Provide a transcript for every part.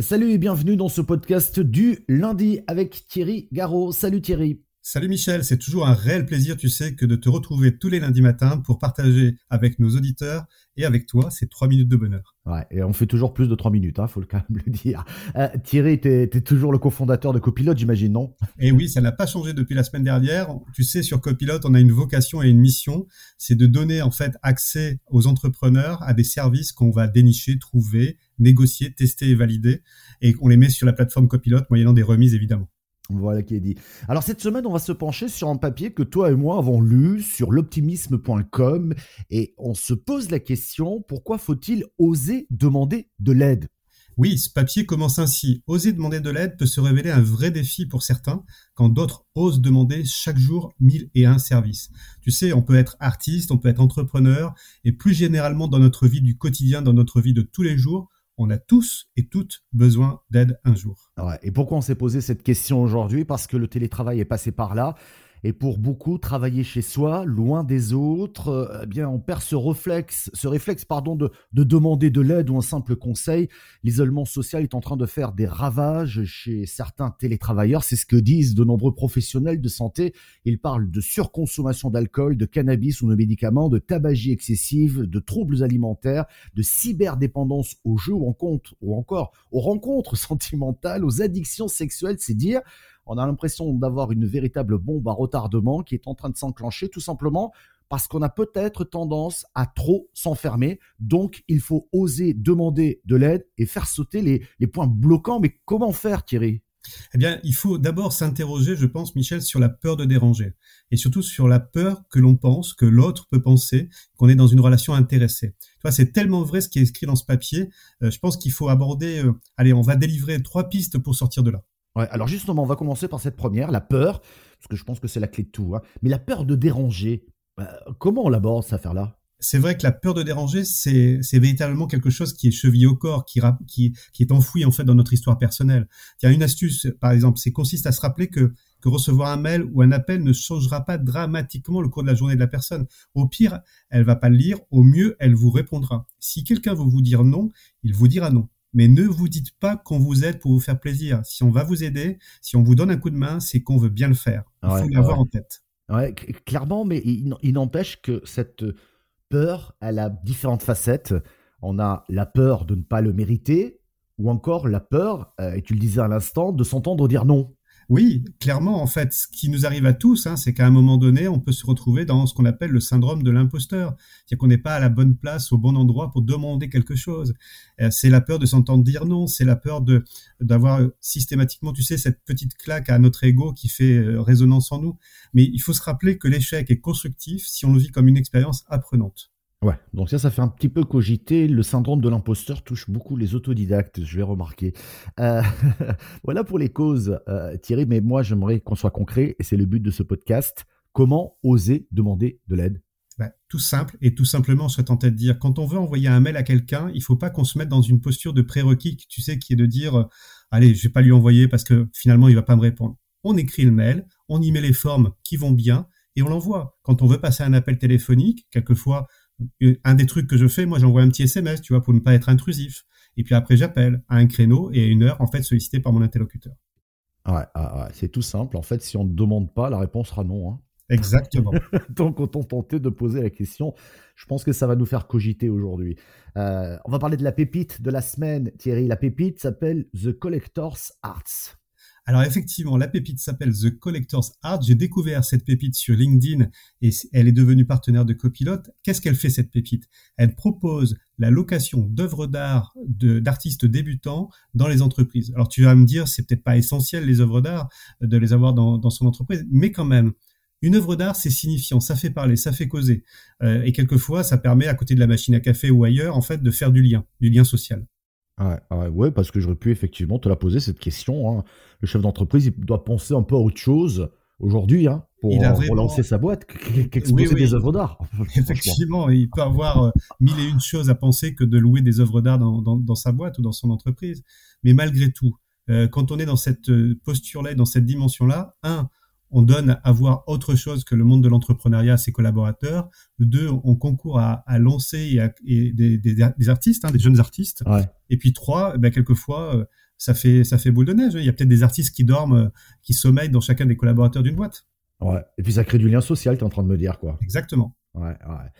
Salut et bienvenue dans ce podcast du lundi avec Thierry Garot. Salut Thierry. Salut Michel, c'est toujours un réel plaisir, tu sais, que de te retrouver tous les lundis matins pour partager avec nos auditeurs et avec toi ces trois minutes de bonheur. Ouais, et on fait toujours plus de trois minutes, hein, faut quand même le dire. Euh, Thierry, tu es, toujours le cofondateur de Copilote, j'imagine, non? Et eh oui, ça n'a pas changé depuis la semaine dernière. Tu sais, sur Copilote, on a une vocation et une mission, c'est de donner en fait accès aux entrepreneurs à des services qu'on va dénicher, trouver, négocier, tester et valider, et on les met sur la plateforme Copilote moyennant des remises évidemment. Voilà qui est dit. Alors cette semaine, on va se pencher sur un papier que toi et moi avons lu sur l'optimisme.com et on se pose la question, pourquoi faut-il oser demander de l'aide? Oui, ce papier commence ainsi. Oser demander de l'aide peut se révéler un vrai défi pour certains, quand d'autres osent demander chaque jour mille et un services. Tu sais, on peut être artiste, on peut être entrepreneur, et plus généralement dans notre vie du quotidien, dans notre vie de tous les jours, on a tous et toutes besoin d'aide un jour. et pourquoi on s'est posé cette question aujourd'hui? Parce que le télétravail est passé par là et pour beaucoup, travailler chez soi, loin des autres, euh, eh bien, on perd ce réflexe, ce réflexe pardon, de, de demander de l'aide ou un simple conseil. L'isolement social est en train de faire des ravages chez certains télétravailleurs. C'est ce que disent de nombreux professionnels de santé. Ils parlent de surconsommation d'alcool, de cannabis ou de médicaments, de tabagie excessive, de troubles alimentaires, de cyberdépendance aux jeux ou, en compte, ou encore aux rencontres sentimentales, aux addictions sexuelles. C'est dire on a l'impression d'avoir une véritable bombe à retardement qui est en train de s'enclencher tout simplement parce qu'on a peut-être tendance à trop s'enfermer. Donc, il faut oser demander de l'aide et faire sauter les, points bloquants. Mais comment faire, Thierry? Eh bien, il faut d'abord s'interroger, je pense, Michel, sur la peur de déranger. Et surtout sur la peur que l'on pense, que l'autre peut penser, qu'on est dans une relation intéressée. Tu vois, c'est tellement vrai ce qui est écrit dans ce papier. Euh, je pense qu'il faut aborder, euh, allez, on va délivrer trois pistes pour sortir de là. Ouais, alors justement, on va commencer par cette première, la peur, parce que je pense que c'est la clé de tout. Hein. Mais la peur de déranger, bah, comment on l'aborde cette affaire-là? C'est vrai que la peur de déranger, c'est, véritablement quelque chose qui est chevillé au corps, qui, qui, qui est enfoui en fait dans notre histoire personnelle. Il y a une astuce, par exemple, c'est consiste à se rappeler que, que recevoir un mail ou un appel ne changera pas dramatiquement le cours de la journée de la personne. Au pire, elle va pas le lire, au mieux, elle vous répondra. Si quelqu'un veut vous dire non, il vous dira non. Mais ne vous dites pas qu'on vous aide pour vous faire plaisir. Si on va vous aider, si on vous donne un coup de main, c'est qu'on veut bien le faire. Il faut l'avoir en tête. Ouais, clairement, mais il, n'empêche que cette peur, elle a différentes facettes. On a la peur de ne pas le mériter, ou encore la peur, euh, et tu le disais à l'instant, de s'entendre dire non. Oui, clairement, en fait, ce qui nous arrive à tous, hein, c'est qu'à un moment donné, on peut se retrouver dans ce qu'on appelle le syndrome de l'imposteur. C'est-à-dire qu'on n'est pas à la bonne place, au bon endroit pour demander quelque chose. Euh, c'est la peur de s'entendre dire non, c'est la peur de d'avoir systématiquement, tu sais, cette petite claque à notre ego qui fait euh, résonance en nous. Mais il faut se rappeler que l'échec est constructif si on le vit comme une expérience apprenante. Ouais, donc ça, ça fait un petit peu cogiter. Le syndrome de l'imposteur touche beaucoup les autodidactes, je vais remarquer. Euh, voilà pour les causes, euh, Thierry, mais moi, j'aimerais qu'on soit concret, et c'est le but de ce podcast. Comment oser demander de l'aide? Bah, Tout simple, et tout simplement, on serait tenté de dire, quand on veut envoyer un mail à quelqu'un, il faut pas qu'on se mette dans une posture de prérequis, tu sais, qui est de dire, euh, allez, je vais pas lui envoyer parce que finalement, il va pas me répondre. On écrit le mail, on y met les formes qui vont bien, et on l'envoie. Quand on veut passer un appel téléphonique, quelquefois, un des trucs que je fais, moi, j'envoie un petit SMS, tu vois, pour ne pas être intrusif. Et puis après, j'appelle à un créneau et à une heure, en fait, sollicité par mon interlocuteur. Ouais, c'est tout simple. En fait, si on ne demande pas, la réponse sera non. Hein. Exactement. Donc, autant tenter de poser la question. Je pense que ça va nous faire cogiter aujourd'hui. Euh, on va parler de la pépite de la semaine, Thierry. La pépite s'appelle The Collector's Arts. Alors effectivement, la pépite s'appelle The Collector's Art. J'ai découvert cette pépite sur LinkedIn et elle est devenue partenaire de Copilot. Qu'est-ce qu'elle fait cette pépite? Elle propose la location d'œuvres d'art d'artistes débutants dans les entreprises. Alors tu vas me dire, c'est peut-être pas essentiel les œuvres d'art de les avoir dans, son entreprise, mais quand même. Une œuvre d'art, c'est signifiant, ça fait parler, ça fait causer. Euh, et quelquefois, ça permet, à côté de la machine à café ou ailleurs, en fait, de faire du lien, du lien social. Ouais, parce que j'aurais pu effectivement te la poser cette question. Hein. Le chef d'entreprise, il doit penser un peu à autre chose aujourd'hui hein, pour relancer sa boîte qu'exposer des œuvres d'art. Effectivement, il peut avoir euh, mille et une choses à penser que de louer des œuvres d'art dans, sa boîte ou dans son entreprise. Mais malgré tout, euh, quand on est dans cette euh, posture-là, dans cette dimension-là, un, on donne à voir autre chose que le monde de l'entrepreneuriat à ses collaborateurs. Deux, on concourt à, lancer des, artistes, hein, des jeunes artistes. Et puis trois, ben, quelquefois, ça fait ça fait boule de neige. Il y a peut-être des artistes qui dorment, qui sommeillent dans chacun des collaborateurs d'une boîte. Ouais. Et puis ça crée du lien social, tu es en train de me dire quoi. Exactement. Ouais, ouais.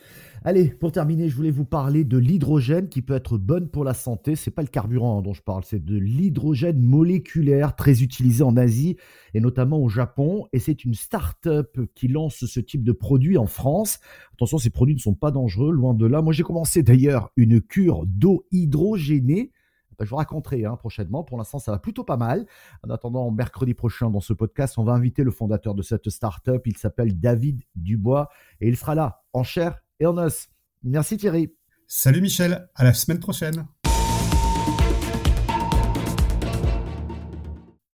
Allez, pour terminer, je voulais vous parler de l'hydrogène qui peut être bonne pour la santé. C'est pas le carburant hein, dont je parle, c'est de l'hydrogène moléculaire très utilisé en Asie et notamment au Japon. Et c'est une start-up qui lance ce type de produit en France. Attention, ces produits ne sont pas dangereux, loin de là. Moi, j'ai commencé d'ailleurs une cure d'eau hydrogénée. je vous raconterai hein, prochainement. Pour l'instant, ça va plutôt pas mal. En attendant, mercredi prochain, dans ce podcast, on va inviter le fondateur de cette start-up. Il s'appelle David Dubois et il sera là en chair et en os. Merci Thierry. Salut Michel, à la semaine prochaine.